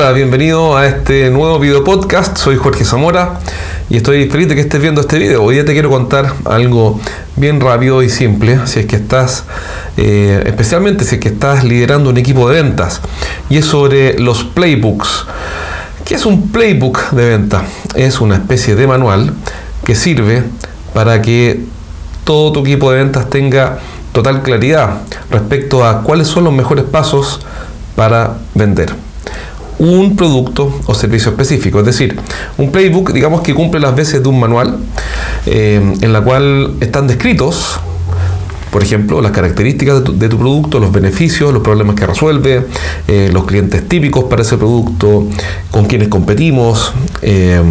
Hola, bienvenido a este nuevo video podcast. Soy Jorge Zamora y estoy feliz de que estés viendo este video. Hoy día te quiero contar algo bien rápido y simple. Si es que estás, eh, especialmente si es que estás liderando un equipo de ventas, y es sobre los playbooks. ¿Qué es un playbook de venta? Es una especie de manual que sirve para que todo tu equipo de ventas tenga total claridad respecto a cuáles son los mejores pasos para vender un producto o servicio específico. Es decir, un playbook, digamos que cumple las veces de un manual eh, en la cual están descritos por ejemplo, las características de tu, producto, los beneficios, los problemas que resuelve, eh, los clientes típicos para ese producto, con quienes competimos, eh,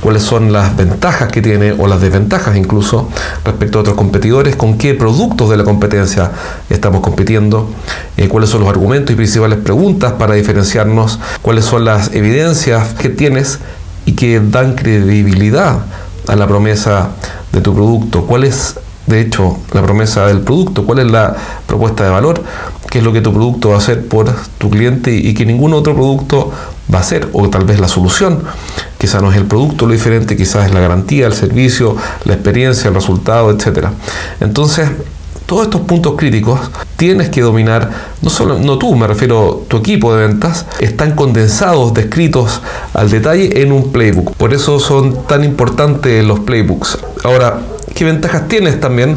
cuáles son las ventajas que tiene o las desventajas incluso respecto a otros competidores, con qué productos de la competencia estamos compitiendo, eh, cuáles son los argumentos y principales preguntas para diferenciarnos, cuáles son las evidencias que tienes y que dan credibilidad a la promesa de tu producto, cuál es de hecho la promesa del producto, cuál es la propuesta de valor, qué es lo que tu producto va a hacer por tu cliente y que ningún otro producto va a hacer, o tal vez la solución. Quizás no es el producto lo diferente, quizás es la garantía, el servicio, la experiencia, el resultado, etc. Entonces, todos estos puntos críticos tienes que dominar, no solo no tú, me refiero tu equipo de ventas, están condensados, descritos al detalle en un playbook. Por eso son tan importantes los playbooks. Ahora, ¿qué ventajas tienes también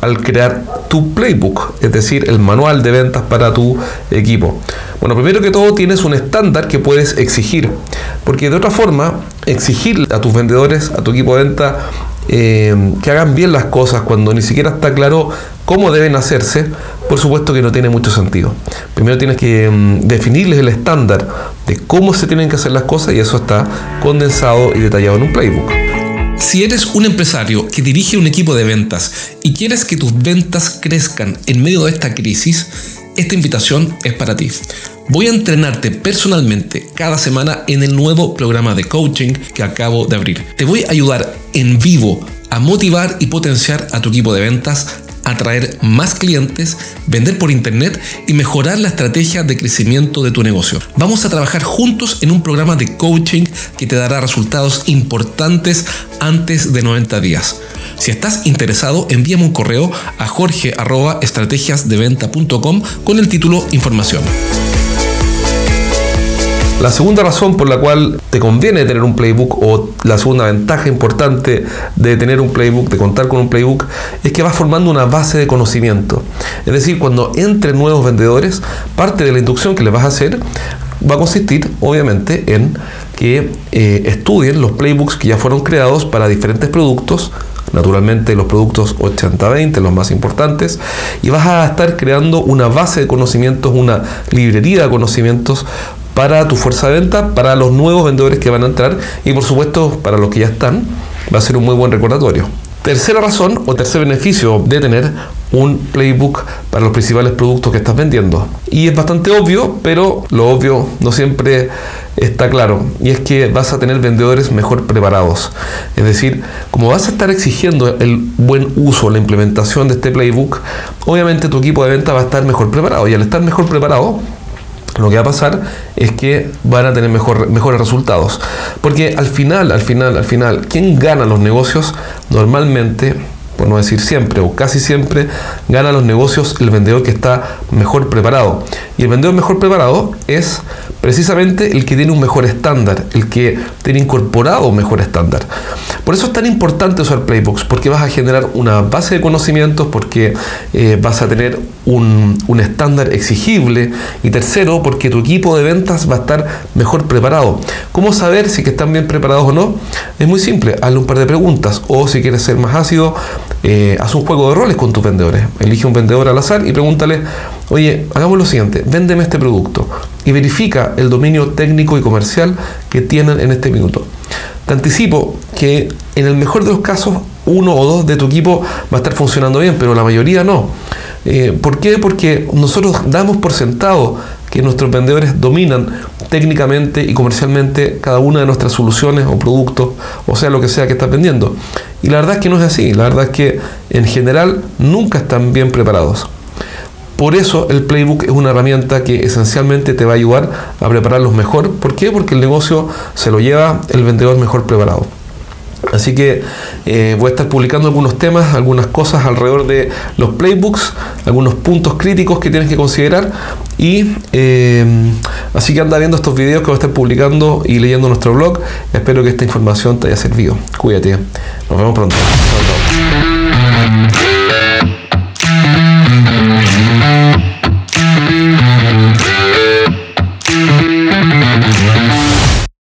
al crear tu playbook, es decir, el manual de ventas para tu equipo? Bueno, primero que todo tienes un estándar que puedes exigir, porque de otra forma, exigir a tus vendedores, a tu equipo de venta, eh, que hagan bien las cosas cuando ni siquiera está claro cómo deben hacerse, por supuesto que no tiene mucho sentido. Primero tienes que mm, definirles el estándar de cómo se tienen que hacer las cosas y eso está condensado y detallado en un playbook. Si eres un empresario que dirige un equipo de ventas y quieres que tus ventas crezcan en medio de esta crisis, esta invitación es para ti. Voy a entrenarte personalmente cada semana en el nuevo programa de coaching que acabo de abrir. Te voy a ayudar en vivo a motivar y potenciar a tu equipo de ventas atraer más clientes, vender por internet y mejorar la estrategia de crecimiento de tu negocio. Vamos a trabajar juntos en un programa de coaching que te dará resultados importantes antes de 90 días. Si estás interesado, envíame un correo a jorge.estrategiasdeventa.com con el título Información. La segunda razón por la cual te conviene tener un playbook o la segunda ventaja importante de tener un playbook, de contar con un playbook, es que vas formando una base de conocimiento. Es decir, cuando entren nuevos vendedores, parte de la inducción que les vas a hacer va a consistir obviamente en que eh, estudien los playbooks que ya fueron creados para diferentes productos naturalmente los productos 80-20, los más importantes, y vas a estar creando una base de conocimientos, una librería de conocimientos para tu fuerza de venta, para los nuevos vendedores que van a entrar y por supuesto para los que ya están, va a ser un muy buen recordatorio. Tercera razón o tercer beneficio de tener un playbook para los principales productos que estás vendiendo. Y es bastante obvio, pero lo obvio no siempre está claro. Y es que vas a tener vendedores mejor preparados. Es decir, como vas a estar exigiendo el buen uso, la implementación de este playbook, obviamente tu equipo de venta va a estar mejor preparado. Y al estar mejor preparado, lo que va a pasar es que van a tener mejor, mejores resultados. Porque al final, al final, al final, quien gana los negocios normalmente, por no decir siempre o casi siempre, gana los negocios el vendedor que está mejor preparado. Y el vendedor mejor preparado es precisamente el que tiene un mejor estándar, el que tiene incorporado un mejor estándar. Por eso es tan importante usar Playbooks, porque vas a generar una base de conocimientos, porque eh, vas a tener un, estándar exigible y tercero, porque tu equipo de ventas va a estar mejor preparado. ¿Cómo saber si están bien preparados o no? Es muy simple, hazle un par de preguntas o si quieres ser más ácido, eh, haz un juego de roles con tus vendedores. Elige un vendedor al azar y pregúntale, oye, hagamos lo siguiente, véndeme este producto y verifica el dominio técnico y comercial que tienen en este minuto. Te anticipo que en el mejor de los casos uno o dos de tu equipo va a estar funcionando bien, pero la mayoría no. Eh, ¿Por qué? Porque nosotros damos por sentado que nuestros vendedores dominan técnicamente y comercialmente cada una de nuestras soluciones o productos, o sea, lo que sea que estás vendiendo. Y la verdad es que no es así, la verdad es que en general nunca están bien preparados. Por eso el playbook es una herramienta que esencialmente te va a ayudar a prepararlos mejor. ¿Por qué? Porque el negocio se lo lleva el vendedor mejor preparado. Así que eh, voy a estar publicando algunos temas, algunas cosas alrededor de los playbooks, algunos puntos críticos que tienes que considerar. Y eh, así que anda viendo estos videos que voy a estar publicando y leyendo nuestro blog. Espero que esta información te haya servido. Cuídate. Nos vemos pronto. Chao.